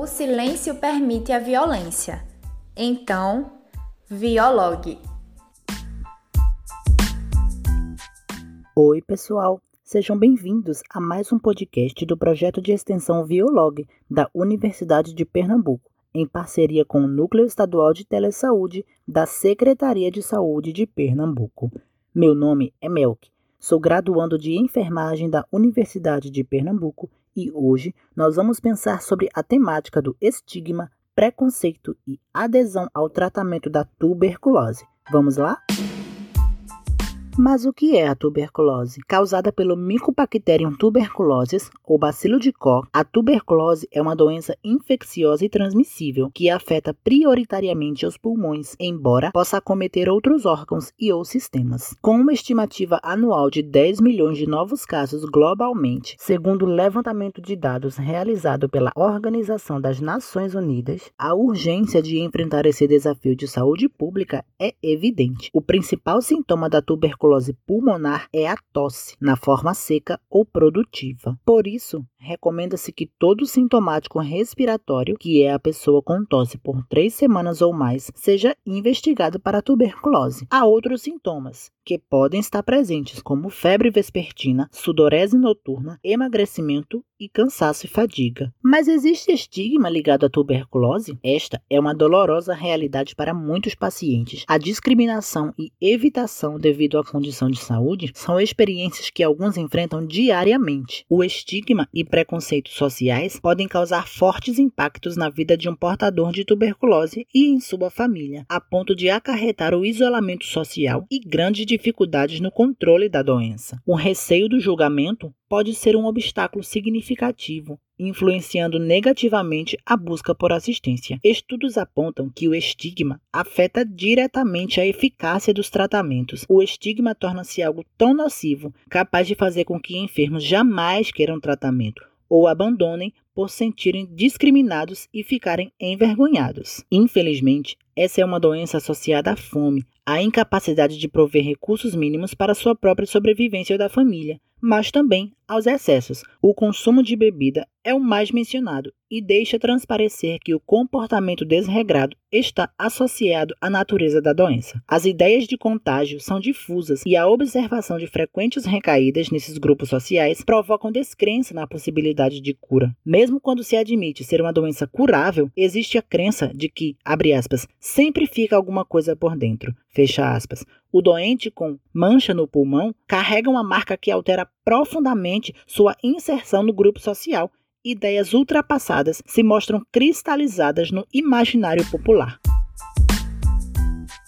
O silêncio permite a violência. Então, viologue. Oi, pessoal. Sejam bem-vindos a mais um podcast do projeto de extensão Violog da Universidade de Pernambuco, em parceria com o Núcleo Estadual de Telesaúde da Secretaria de Saúde de Pernambuco. Meu nome é Melk, sou graduando de enfermagem da Universidade de Pernambuco e hoje nós vamos pensar sobre a temática do estigma, preconceito e adesão ao tratamento da tuberculose. Vamos lá? Mas o que é a tuberculose? Causada pelo Mycobacterium tuberculosis ou bacilo de Koch, a tuberculose é uma doença infecciosa e transmissível que afeta prioritariamente os pulmões, embora possa acometer outros órgãos e ou sistemas. Com uma estimativa anual de 10 milhões de novos casos globalmente, segundo o levantamento de dados realizado pela Organização das Nações Unidas, a urgência de enfrentar esse desafio de saúde pública é evidente. O principal sintoma da tuberculose tuberculose pulmonar é a tosse, na forma seca ou produtiva. Por isso, recomenda-se que todo sintomático respiratório, que é a pessoa com tosse por três semanas ou mais, seja investigado para tuberculose. Há outros sintomas, que podem estar presentes, como febre vespertina, sudorese noturna, emagrecimento e cansaço e fadiga. Mas existe estigma ligado à tuberculose? Esta é uma dolorosa realidade para muitos pacientes. A discriminação e evitação devido à condição de saúde são experiências que alguns enfrentam diariamente. O estigma e preconceitos sociais podem causar fortes impactos na vida de um portador de tuberculose e em sua família, a ponto de acarretar o isolamento social e grandes dificuldades no controle da doença. O receio do julgamento pode ser um obstáculo significativo, influenciando negativamente a busca por assistência. Estudos apontam que o estigma afeta diretamente a eficácia dos tratamentos. O estigma torna-se algo tão nocivo, capaz de fazer com que enfermos jamais queiram tratamento ou abandonem por sentirem discriminados e ficarem envergonhados. Infelizmente, essa é uma doença associada à fome, à incapacidade de prover recursos mínimos para sua própria sobrevivência da família, mas também aos excessos. O consumo de bebida é o mais mencionado e deixa transparecer que o comportamento desregrado está associado à natureza da doença. As ideias de contágio são difusas e a observação de frequentes recaídas nesses grupos sociais provocam descrença na possibilidade de cura. Mesmo quando se admite ser uma doença curável, existe a crença de que, abre aspas, sempre fica alguma coisa por dentro, fecha aspas. O doente com mancha no pulmão carrega uma marca que altera profundamente sua inserção no grupo social. Ideias ultrapassadas se mostram cristalizadas no imaginário popular.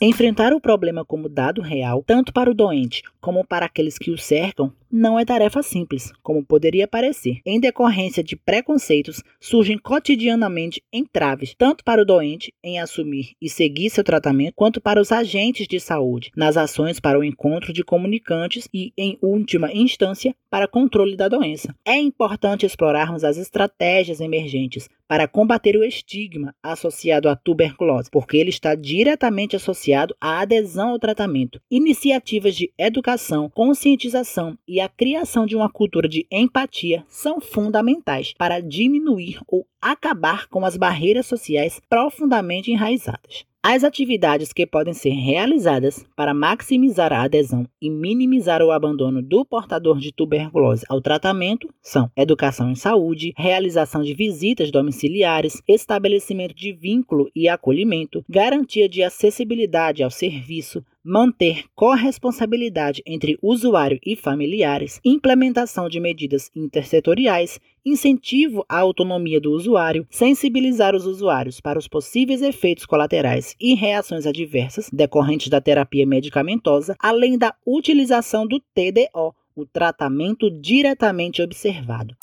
Enfrentar o problema como dado real, tanto para o doente como para aqueles que o cercam, não é tarefa simples, como poderia parecer. Em decorrência de preconceitos, surgem cotidianamente entraves, tanto para o doente em assumir e seguir seu tratamento, quanto para os agentes de saúde, nas ações para o encontro de comunicantes e, em última instância, para controle da doença. É importante explorarmos as estratégias emergentes para combater o estigma associado à tuberculose, porque ele está diretamente associado à adesão ao tratamento. Iniciativas de educação, conscientização e a criação de uma cultura de empatia são fundamentais para diminuir ou acabar com as barreiras sociais profundamente enraizadas. As atividades que podem ser realizadas para maximizar a adesão e minimizar o abandono do portador de tuberculose ao tratamento são educação em saúde, realização de visitas domiciliares, estabelecimento de vínculo e acolhimento, garantia de acessibilidade ao serviço, manter corresponsabilidade entre usuário e familiares, implementação de medidas intersetoriais, incentivo à autonomia do usuário, sensibilizar os usuários para os possíveis efeitos colaterais e reações adversas decorrentes da terapia medicamentosa, além da utilização do TDO, o tratamento diretamente observado.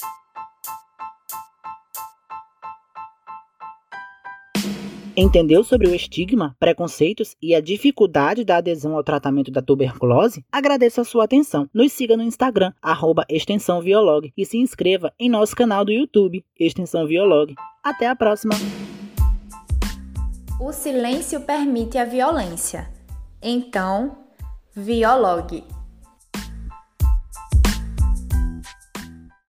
Entendeu sobre o estigma, preconceitos e a dificuldade da adesão ao tratamento da tuberculose? Agradeço a sua atenção. Nos siga no Instagram, arroba Extensão Violog, e se inscreva em nosso canal do YouTube, Extensão Violog. Até a próxima! O silêncio permite a violência. Então, Viologue.